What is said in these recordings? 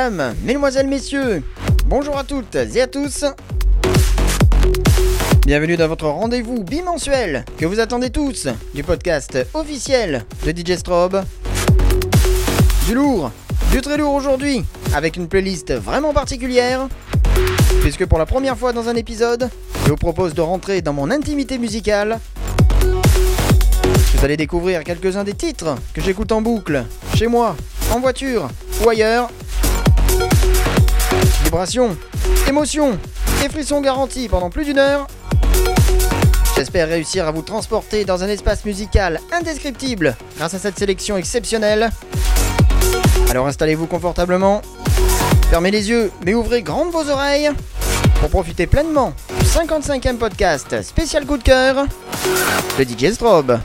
Mesdames, Mesdemoiselles, Messieurs, bonjour à toutes et à tous. Bienvenue dans votre rendez-vous bimensuel que vous attendez tous du podcast officiel de DJ Strobe. Du lourd, du très lourd aujourd'hui, avec une playlist vraiment particulière. Puisque pour la première fois dans un épisode, je vous propose de rentrer dans mon intimité musicale. Vous allez découvrir quelques-uns des titres que j'écoute en boucle, chez moi, en voiture ou ailleurs, Vibrations, émotions et garantis pendant plus d'une heure. J'espère réussir à vous transporter dans un espace musical indescriptible grâce à cette sélection exceptionnelle. Alors installez-vous confortablement, fermez les yeux mais ouvrez grandes vos oreilles pour profiter pleinement du 55e podcast spécial coup de cœur de DJ Strobe.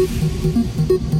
フフフ。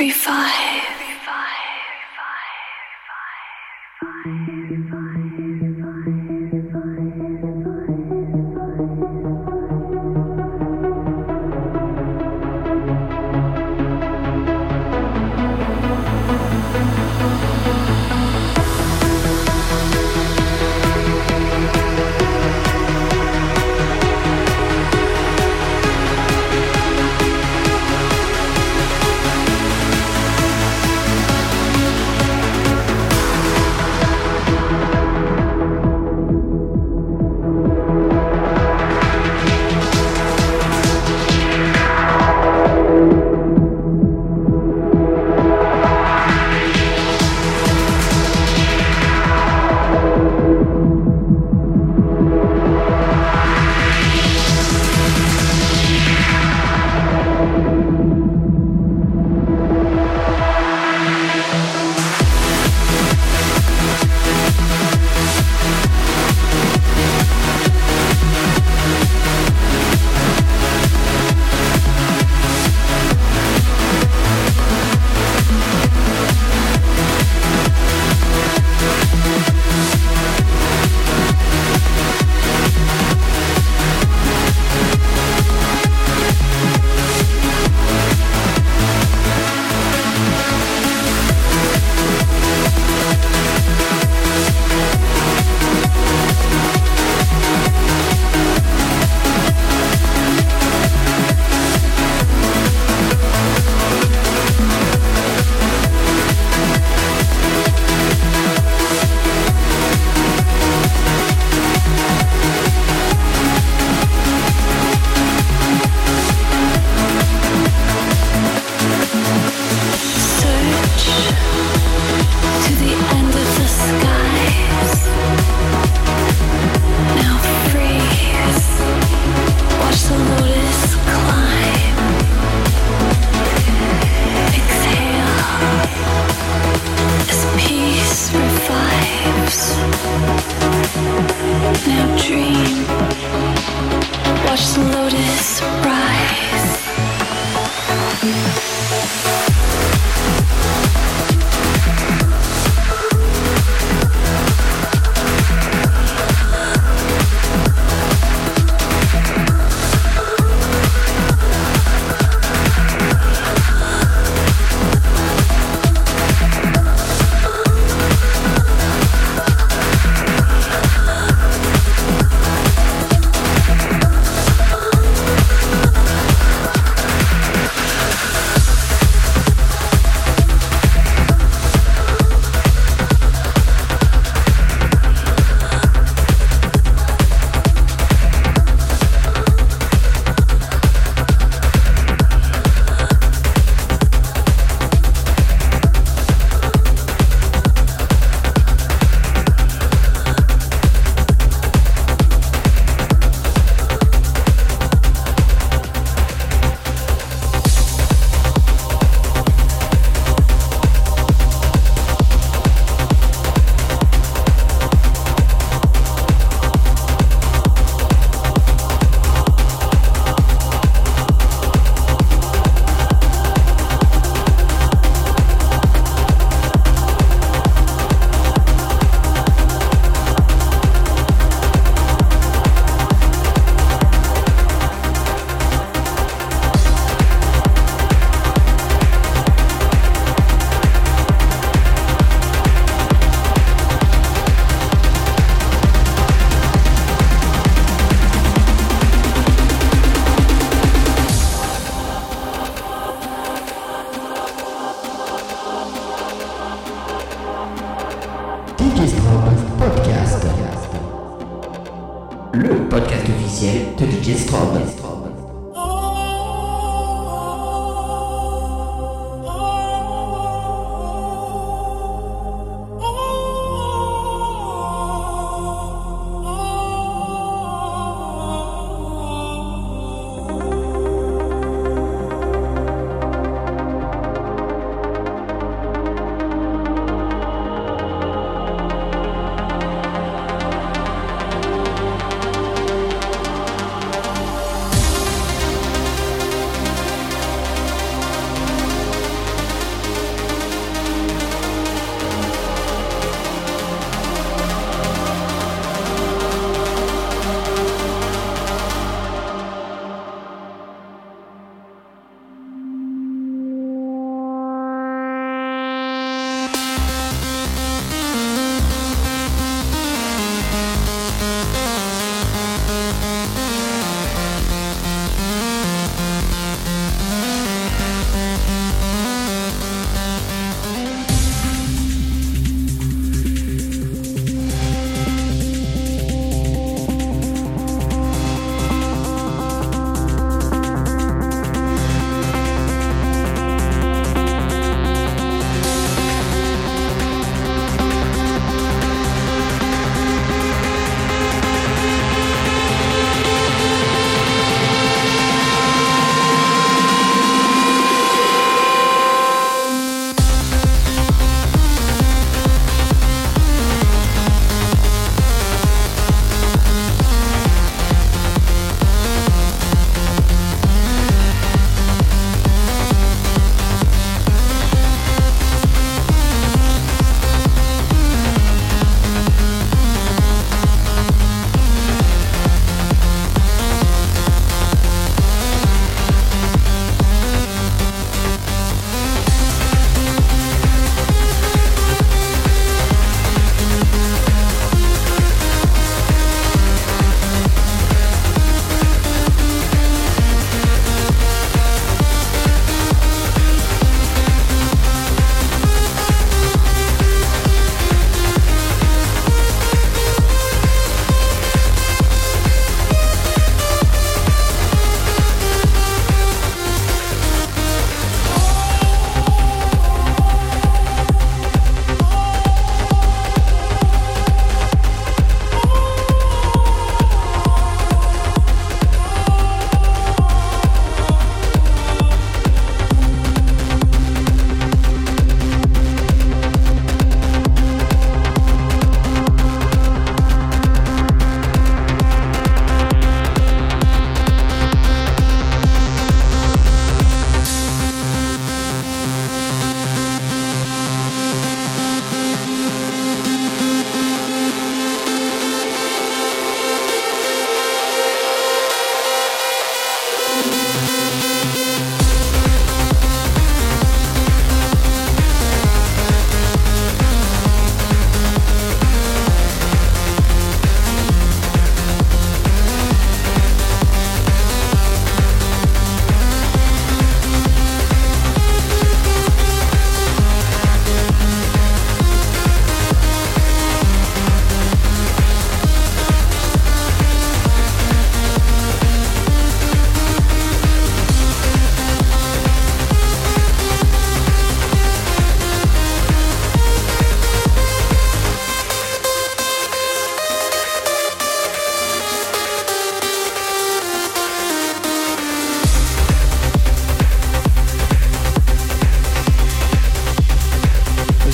refined.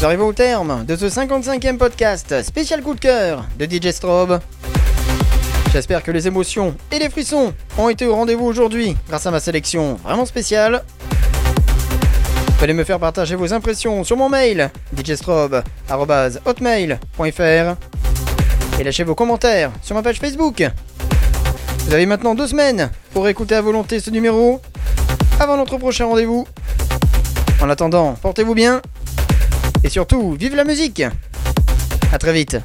Arrivons au terme de ce 55e podcast spécial coup de cœur de DJ Strobe. J'espère que les émotions et les frissons ont été au rendez-vous aujourd'hui grâce à ma sélection vraiment spéciale. Vous me faire partager vos impressions sur mon mail djstrobe.hotmail.fr et lâcher vos commentaires sur ma page Facebook. Vous avez maintenant deux semaines pour écouter à volonté ce numéro avant notre prochain rendez-vous. En attendant, portez-vous bien et surtout, vive la musique. A très vite